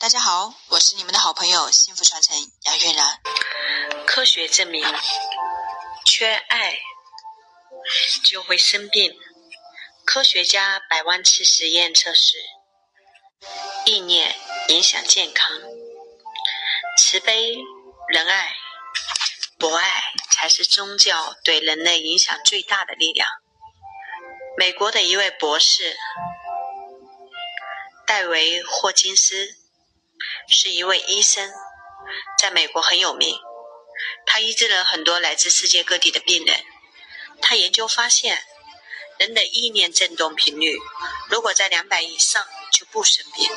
大家好，我是你们的好朋友幸福传承杨月然。科学证明，缺爱就会生病。科学家百万次实验测试，意念影响健康。慈悲、仁爱、博爱才是宗教对人类影响最大的力量。美国的一位博士戴维·霍金斯是一位医生，在美国很有名。他医治了很多来自世界各地的病人。他研究发现，人的意念振动频率如果在两百以上就不生病。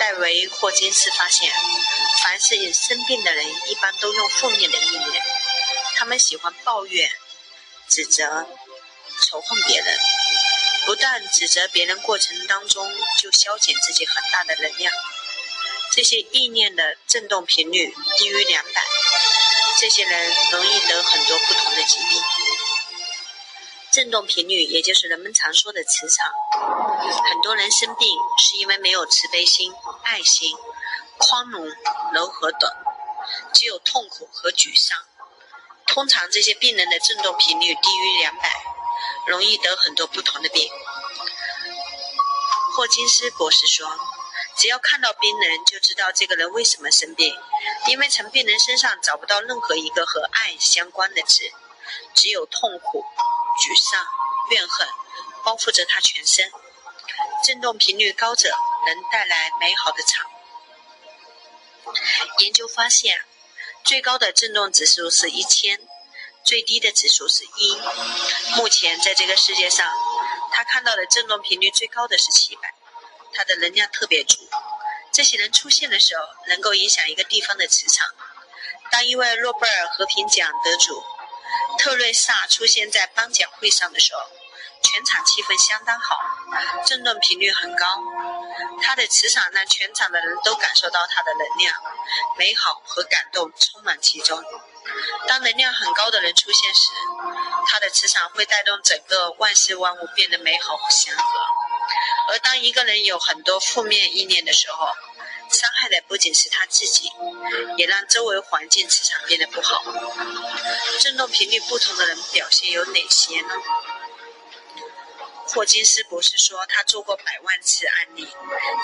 戴维·霍金斯发现，凡是生病的人一般都用负面的意念，他们喜欢抱怨、指责。仇恨别人，不但指责别人，过程当中就消减自己很大的能量。这些意念的振动频率低于两百，这些人容易得很多不同的疾病。振动频率也就是人们常说的磁场。很多人生病是因为没有慈悲心、爱心、宽容、柔和等，只有痛苦和沮丧。通常这些病人的振动频率低于两百。容易得很多不同的病。霍金斯博士说：“只要看到病人，就知道这个人为什么生病，因为从病人身上找不到任何一个和爱相关的字，只有痛苦、沮丧、怨恨包覆着他全身。振动频率高者能带来美好的场。研究发现，最高的振动指数是一千。”最低的指数是一。目前在这个世界上，他看到的振动频率最高的是七百，他的能量特别足。这些人出现的时候，能够影响一个地方的磁场。当一位诺贝尔和平奖得主特瑞萨出现在颁奖会上的时候，全场气氛相当好，振动频率很高，他的磁场让全场的人都感受到他的能量、美好和感动充满其中。当能量很高的人出现时，他的磁场会带动整个万事万物变得美好和祥和；而当一个人有很多负面意念的时候，伤害的不仅是他自己，也让周围环境磁场变得不好。振动频率不同的人表现有哪些呢？霍金斯博士说，他做过百万次案例，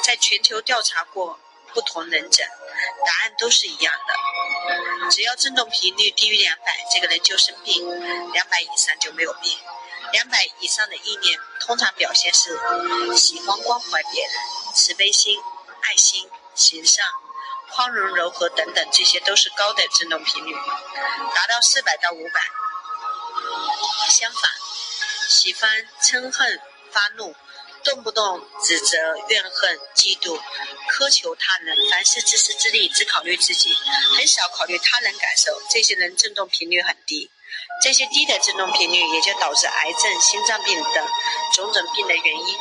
在全球调查过不同人诊，答案都是一样的。只要振动频率低于两百，这个人就生病；两百以上就没有病。两百以上的意念通常表现是喜欢关怀别人、慈悲心、爱心、行善、宽容、柔和等等，这些都是高的振动频率，达到四百到五百。相反。喜欢嗔恨、发怒，动不动指责、怨恨、嫉妒、苛求他人，凡事自私自利，只考虑自己，很少考虑他人感受。这些人振动频率很低，这些低的振动频率也就导致癌症、心脏病等种种病的原因。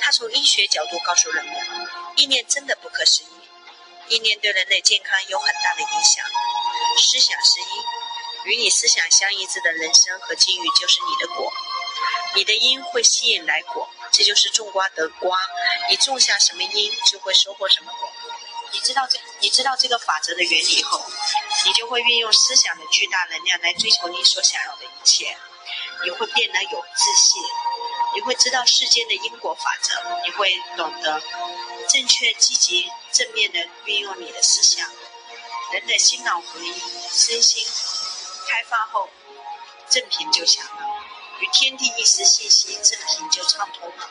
他从医学角度告诉人们，意念真的不可思议，意念对人类健康有很大的影响。思想是因，与你思想相一致的人生和境遇就是你的果。你的因会吸引来果，这就是种瓜得瓜。你种下什么因，就会收获什么果。你知道这，你知道这个法则的原理后，你就会运用思想的巨大能量来追求你所想要的一切。你会变得有自信，你会知道世间的因果法则，你会懂得正确、积极、正面的运用你的思想。人的心脑合一，身心开发后，正频就响了。与天地一时信息正频就畅通了。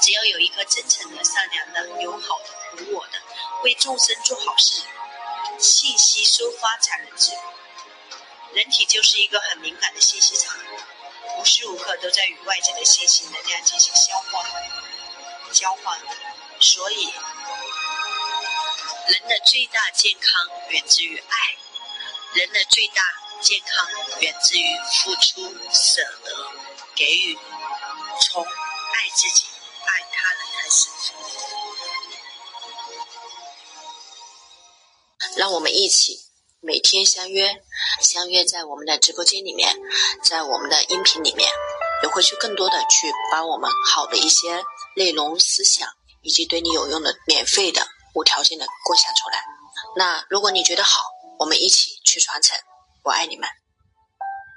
只要有一颗真诚的、善良的、友好的、无我的，为众生做好事，信息收发才能自如。人体就是一个很敏感的信息场，无时无刻都在与外界的信息能量进行消化、交换。所以，人的最大健康源自于爱，人的最大。健康源自于付出、舍得、给予，从爱自己、爱他人开始。让我们一起每天相约，相约在我们的直播间里面，在我们的音频里面，也会去更多的去把我们好的一些内容、思想。以及对你有用的免费的无条件的共享出来。那如果你觉得好，我们一起去传承。我爱你们。